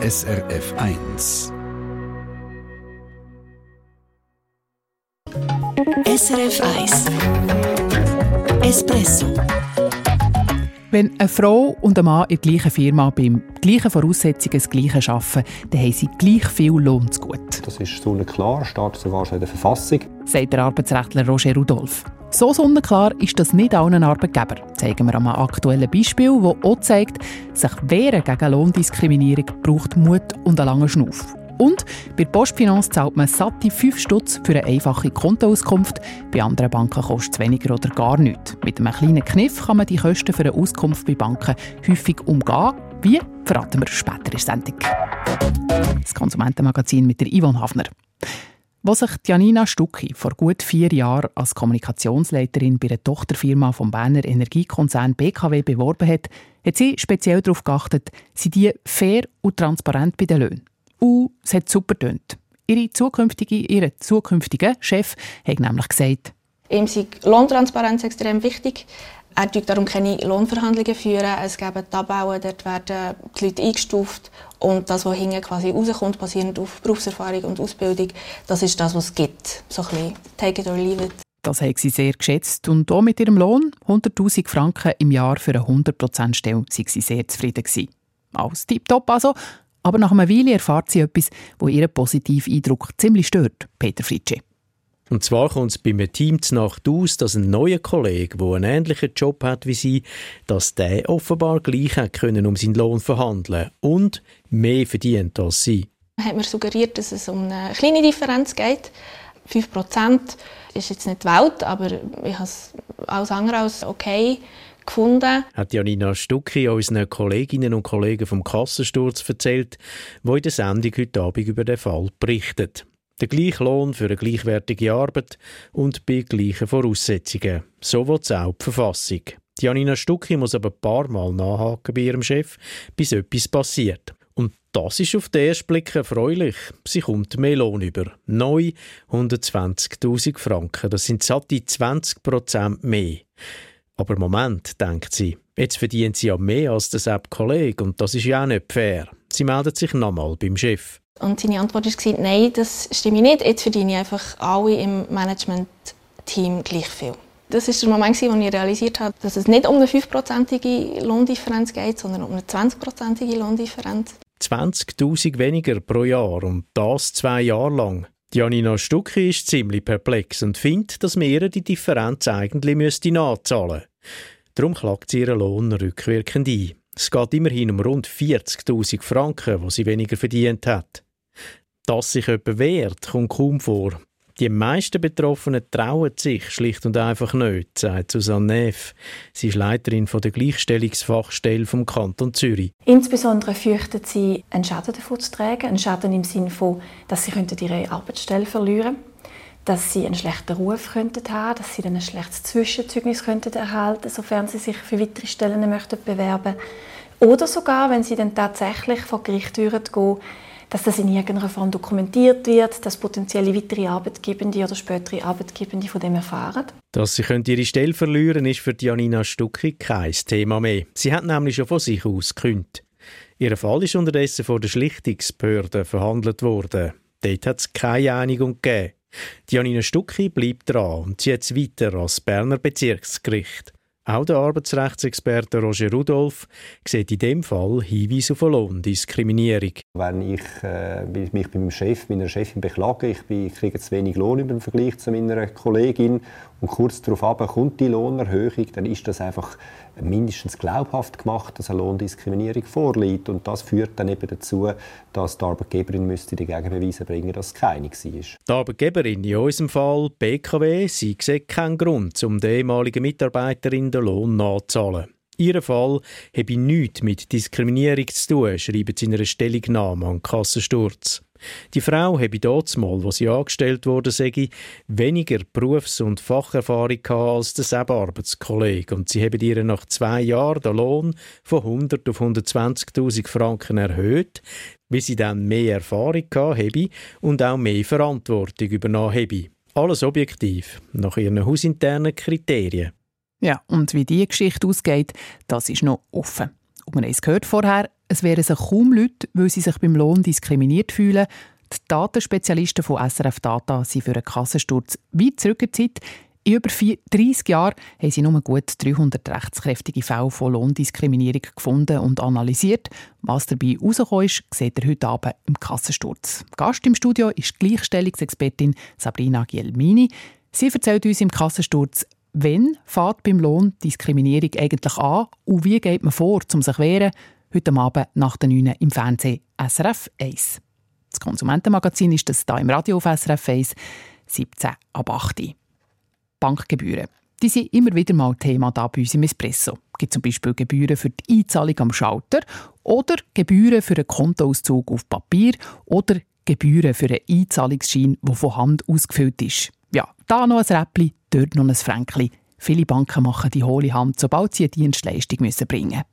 SRF 1. SRF 1 Espresso wenn eine Frau und ein Mann in der gleichen Firma beim gleichen Voraussetzungen das Gleiche arbeiten, dann haben sie gleich viel Lohn zu gut. Das ist sonnenklar, steht sogar schon in der Verfassung. Sagt der Arbeitsrechtler Roger Rudolph. So sonnenklar ist das nicht allen Arbeitgebern. Zeigen wir einem aktuellen Beispiel, das auch zeigt, sich wehren gegen Lohndiskriminierung braucht Mut und einen langen Schnuff. Und bei der Postfinanz zahlt man satte 5 Stutz für eine einfache Kontoauskunft. Bei anderen Banken kostet es weniger oder gar nichts. Mit einem kleinen Kniff kann man die Kosten für eine Auskunft bei Banken häufig umgehen. Wie? Verraten wir später in der Sendung. Das Konsumentenmagazin mit der Yvonne Hafner. Als sich Janina Stucki vor gut vier Jahren als Kommunikationsleiterin bei einer Tochterfirma vom Berner Energiekonzern BKW beworben hat, hat sie speziell darauf geachtet, sie die fair und transparent bei den Löhnen. Und es hat super getönt. Ihre zukünftige, ihre zukünftige Chef hat nämlich gesagt, Ihm ist Lohntransparenz extrem wichtig. Er führt darum keine Lohnverhandlungen führen. Es gibt Tabellen, dort werden die Leute eingestuft und das, was hinten quasi rauskommt, basierend auf Berufserfahrung und Ausbildung, das ist das, was es gibt. So ein bisschen take it or leave it. Das hat sie sehr geschätzt und auch mit ihrem Lohn, 100'000 Franken im Jahr für eine 100%-Stelle, sei sie sehr zufrieden gewesen. Alles tipptopp also, aber nach einer Weile erfahrt sie etwas, wo ihren positiven Eindruck ziemlich stört, Peter Fritsche. Und zwar kommt es bei einem Team Nacht aus, dass ein neuer Kollege, der einen ähnlichen Job hat wie sie, dass der offenbar gleich hat können um seinen Lohn verhandeln und mehr verdient als sie. Man hat mir suggeriert, dass es um eine kleine Differenz geht. 5% ist jetzt nicht die Welt, aber ich habe es alles andere als okay gefunden. Hat Janina Stucki unseren Kolleginnen und Kollegen vom Kassensturz erzählt, wo in der Sendung heute Abend über den Fall berichtet. Der gleiche Lohn für eine gleichwertige Arbeit und bei gleichen Voraussetzungen. So will es auch die Verfassung. Janina Stucki muss aber ein paar Mal nachhaken bei ihrem Chef, bis etwas passiert. Und das ist auf den ersten Blick erfreulich. Sie kommt mehr Lohn über. Neu 120.000 Franken. Das sind satte 20 Prozent mehr. Aber Moment, denkt sie, jetzt verdient sie ja mehr als der Sepp-Kollege und das ist ja auch nicht fair. Sie meldet sich nochmal beim Chef. Und seine Antwort war, nein, das stimmt nicht. Jetzt verdiene ich einfach alle im Management-Team gleich viel. Das war der Moment, wo ich realisiert habe, dass es nicht um eine 5-prozentige Lohndifferenz geht, sondern um eine 20-prozentige Lohndifferenz. 20.000 weniger pro Jahr und das zwei Jahre lang. Janina Stucki ist ziemlich perplex und findet, dass ihr die Differenz eigentlich müsste nachzahlen müsste. Darum klagt sie ihren Lohn rückwirkend ein. Es geht immerhin um rund 40.000 Franken, die sie weniger verdient hat. Dass sich jemand wehrt, kommt kaum vor. Die meisten Betroffenen trauen sich schlicht und einfach nicht, sagt Susanne Neff. Sie ist Leiterin der Gleichstellungsfachstelle vom Kanton Zürich. Insbesondere fürchten sie, einen Schaden davon zu tragen. Einen Schaden im Sinne von, dass sie ihre Arbeitsstelle verlieren könnten dass sie einen schlechten Ruf könnten haben, dass sie dann ein schlechtes Zwischenzeugnis könnten erhalten, sofern sie sich für weitere Stellen möchten bewerben. Oder sogar, wenn sie dann tatsächlich vor Gericht gehen, dass das in irgendeiner Form dokumentiert wird, dass potenzielle weitere Arbeitgebende oder spätere Arbeitgebende von dem erfahren. Dass sie ihre Stelle verlieren ist für Janina Stucki kein Thema mehr. Sie hat nämlich schon von sich aus gekündigt. Ihr Fall ist unterdessen vor der Schlichtungsbehörde verhandelt worden. Dort hat es keine Einigung gegeben. Janina Stucki bleibt dran und zieht weiter als Berner Bezirksgericht. Auch der Arbeitsrechtsexperte Roger Rudolph sieht in dem Fall Hinweise auf Lohndiskriminierung. Wenn ich äh, mich bei meinem Chef, meiner Chefin beklage, ich, bin, ich kriege zu wenig Lohn im Vergleich zu meiner Kollegin und kurz darauf kommt die Lohnerhöhung, dann ist das einfach mindestens glaubhaft gemacht, dass eine Lohndiskriminierung vorliegt. Und das führt dann eben dazu, dass die Arbeitgeberin müsste dagegen beweisen bringen, dass es keine war. Die Arbeitgeberin, in unserem Fall BKW, sie sieht keinen Grund, um der ehemaligen Mitarbeiterin den Lohn nachzuzahlen. Ihr Fall habe nichts mit Diskriminierung zu tun, schreibt sie in einer Stellungnahme an Kassensturz. Die Frau habe dort mal, wo sie angestellt wurde, sei, weniger Berufs- und Facherfahrung als der Arbeitskollege und sie habe ihr nach zwei Jahren den Lohn von 100 auf 120.000 Franken erhöht, wie sie dann mehr Erfahrung habe und auch mehr Verantwortung übernommen habe. Alles objektiv, nach ihren hausinternen Kriterien. Ja, und wie die Geschichte ausgeht, das ist noch offen. Und wir haben es gehört vorher, es wären sich kaum Leute, weil sie sich beim Lohn diskriminiert fühlen. Die Datenspezialisten von SRF Data sind für einen Kassensturz weit zurück in. In über 30 Jahren haben sie nur gut 300 rechtskräftige Fälle von Lohndiskriminierung gefunden und analysiert. Was dabei herausgekommen ist, seht ihr heute Abend im Kassensturz. Gast im Studio ist Gleichstellungsexpertin Sabrina Gielmini. Sie erzählt uns im Kassensturz, Wann fährt beim Lohn Diskriminierung eigentlich an und wie geht man vor, um sich zu wehren? Heute Abend nach der 9 im Fernsehen SRF 1. Das Konsumentenmagazin ist das hier im Radio auf SRF 1, 17 ab 8 Bankgebühren. Die sind immer wieder mal Thema da bei uns im Espresso. Es gibt zum Beispiel Gebühren für die Einzahlung am Schalter oder Gebühren für einen Kontoauszug auf Papier oder Gebühren für einen Einzahlungsschein, der von Hand ausgefüllt ist. Ja, da noch ein Räppli, dort noch ein Fränkli. Viele Banken machen die hohle Hand, sobald sie eine Dienstleistung müssen bringen müssen.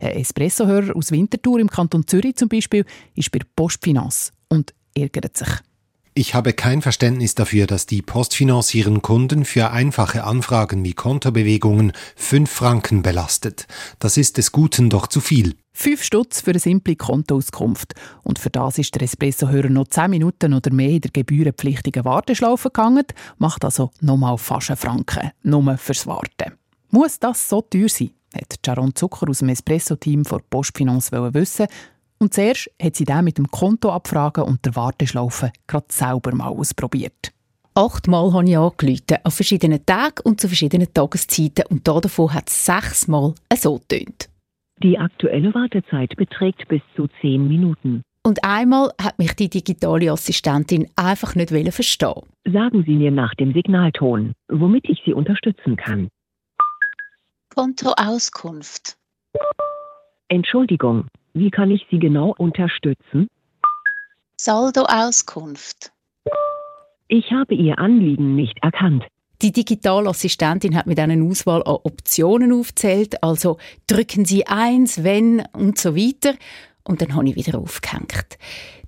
Ein Espressohörer aus Winterthur im Kanton Zürich zum Beispiel ist bei Postfinanz und ärgert sich. Ich habe kein Verständnis dafür, dass die Postfinanz ihren Kunden für einfache Anfragen wie Kontobewegungen fünf Franken belastet. Das ist des Guten doch zu viel. Fünf Stutz für eine simple Kontoauskunft. Und für das ist der Espresso-Hörer noch zehn Minuten oder mehr in der gebührenpflichtigen Warteschlaufe gegangen, macht also nochmal fast einen Franken, nur fürs Warten. Muss das so teuer sein? hat Jaron Zucker aus dem Espresso-Team von Postfinanz wissen und zuerst hat sie den mit dem Konto abfragen und der Warteschlaufe gerade selber mal ausprobiert. Achtmal habe ich angerufen, an verschiedenen Tagen und zu verschiedenen Tageszeiten und davon hat es sechsmal so getönt. Die aktuelle Wartezeit beträgt bis zu zehn Minuten. Und einmal hat mich die digitale Assistentin einfach nicht verstehen. Sagen Sie mir nach dem Signalton, womit ich Sie unterstützen kann. Kontoauskunft. Entschuldigung, wie kann ich Sie genau unterstützen? Saldoauskunft. Ich habe Ihr Anliegen nicht erkannt. Die Digitalassistentin hat mit einer Auswahl an Optionen aufzählt, also drücken Sie eins, wenn und so weiter. Und dann habe ich wieder aufgehängt.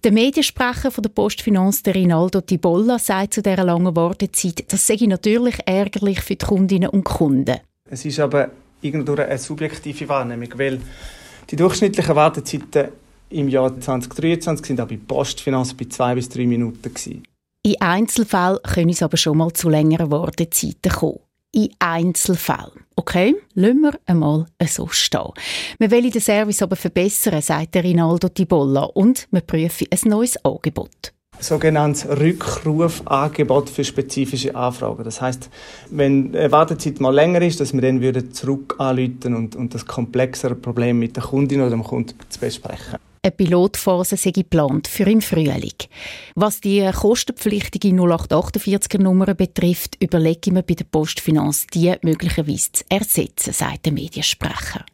Der Mediensprecher von der Postfinanz, der Rinaldo Tibolla, sagt zu dieser langen Wartezeit, das sei natürlich ärgerlich für die Kundinnen und Kunden. Es ist aber irgendwie eine subjektive Wahrnehmung, weil die durchschnittlichen Wartezeiten im Jahr 2023 sind auch bei Postfinanz bei zwei bis drei Minuten gewesen. In Einzelfällen können es aber schon mal zu längeren Wartezeiten kommen. In Einzelfällen. Okay, lassen wir einmal so stehen. Wir wollen den Service aber verbessern, sagt Rinaldo Tibolla, und wir prüfen ein neues Angebot sogenanntes Rückrufangebot für spezifische Anfragen. Das heißt, wenn die Wartezeit mal länger ist, dass wir dann zurück anrufen und, und das komplexere Problem mit der Kundin oder dem Kunden zu besprechen. Eine Pilotphase sei geplant für im Frühling. Was die kostenpflichtige 0848er-Nummer betrifft, überlege ich mir bei der Postfinanz, die möglicherweise zu ersetzen, sagt der Mediensprecher.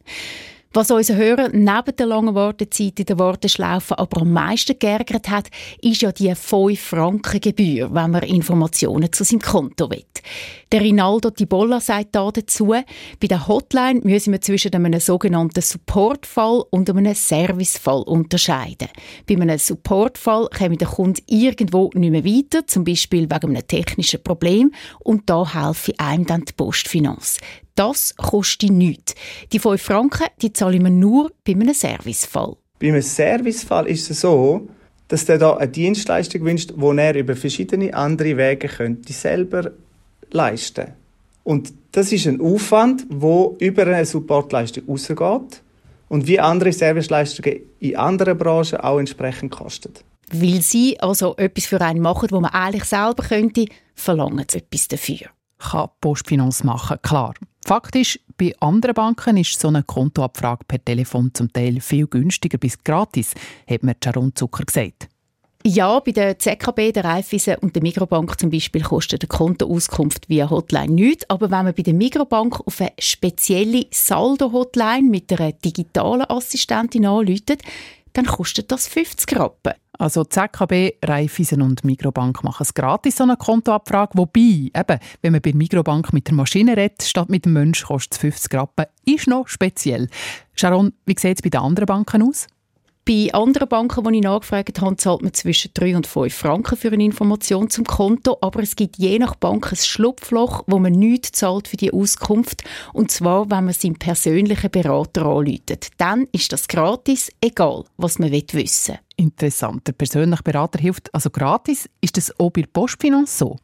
Was unsere Hörer neben der langen Wartezeit in der Warteschlaufe aber am meisten geärgert hat, ist ja die 5-Franken-Gebühr, wenn man Informationen zu seinem Konto will. Der Rinaldo Tibolla sagt da dazu, bei der Hotline müssen wir zwischen einem sogenannten Supportfall und einem Servicefall unterscheiden. Bei einem Supportfall kommt der Kunde irgendwo nicht mehr weiter, zum Beispiel wegen einem technischen Problem, und da helfe einem dann die Postfinanz. Das kostet nichts. Die 5 Franken die zahle ich nur bei einem Servicefall. Bei einem Servicefall ist es so, dass der da eine Dienstleistung wünscht, die er über verschiedene andere Wege könnte selber leisten. Und das ist ein Aufwand, wo über eine Supportleistung rausgeht und wie andere Serviceleistungen in anderen Branchen auch entsprechend kostet. Weil sie also etwas für einen machen, wo man eigentlich selber könnte, verlangen sie etwas dafür. Kann Postfinanz machen, klar. Faktisch, bei anderen Banken ist so eine Kontoabfrage per Telefon zum Teil viel günstiger bis gratis, hat mir Sharon Zucker gesagt. Ja, bei der ZKB, der Raiffeisen und der Mikrobank zum Beispiel kostet eine Kontoauskunft via Hotline nichts. Aber wenn man bei der Mikrobank auf eine spezielle Saldo-Hotline mit einer digitalen Assistentin anläutet, dann kostet das 50 Rappen. Also ZKB, Raiffeisen und Mikrobank machen es gratis, so eine Kontoabfrage. Wobei, eben, wenn man bei der Mikrobank mit der Maschine redet, statt mit dem Mensch, kostet es 50 Rappen. Ist noch speziell. Sharon, wie sieht es bei den anderen Banken aus? Bei anderen Banken, die ich nachgefragt habe, zahlt man zwischen 3 und 5 Franken für eine Information zum Konto, aber es gibt je nach Bank ein Schlupfloch, wo man nichts zahlt für die Auskunft, und zwar, wenn man seinen persönlichen Berater anläutet. Dann ist das gratis, egal, was man wissen will. Interessant. Der persönliche Berater hilft also gratis. Ist das auch bei Postfinance so?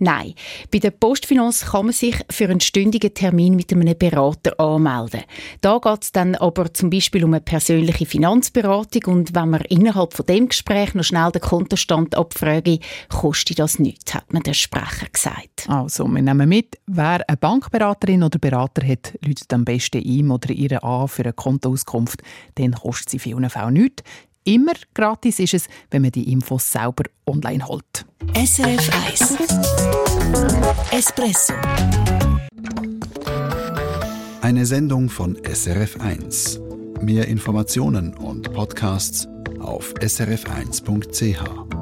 Nein, bei der Postfinance kann man sich für einen stündigen Termin mit einem Berater anmelden. Da geht es dann aber zum Beispiel um eine persönliche Finanzberatung und wenn man innerhalb von dem Gespräch noch schnell den Kontostand abfrage, kostet das nichts, hat mir der Sprecher gesagt. Also, wir nehmen mit, wer eine Bankberaterin oder Berater hat, läutet am besten ihm oder ihr an für eine Kontoauskunft, dann kostet sie vielen Fällen nichts. Immer gratis ist es, wenn man die Infos selber online holt. SRF 1 Espresso Eine Sendung von SRF 1. Mehr Informationen und Podcasts auf srf1.ch.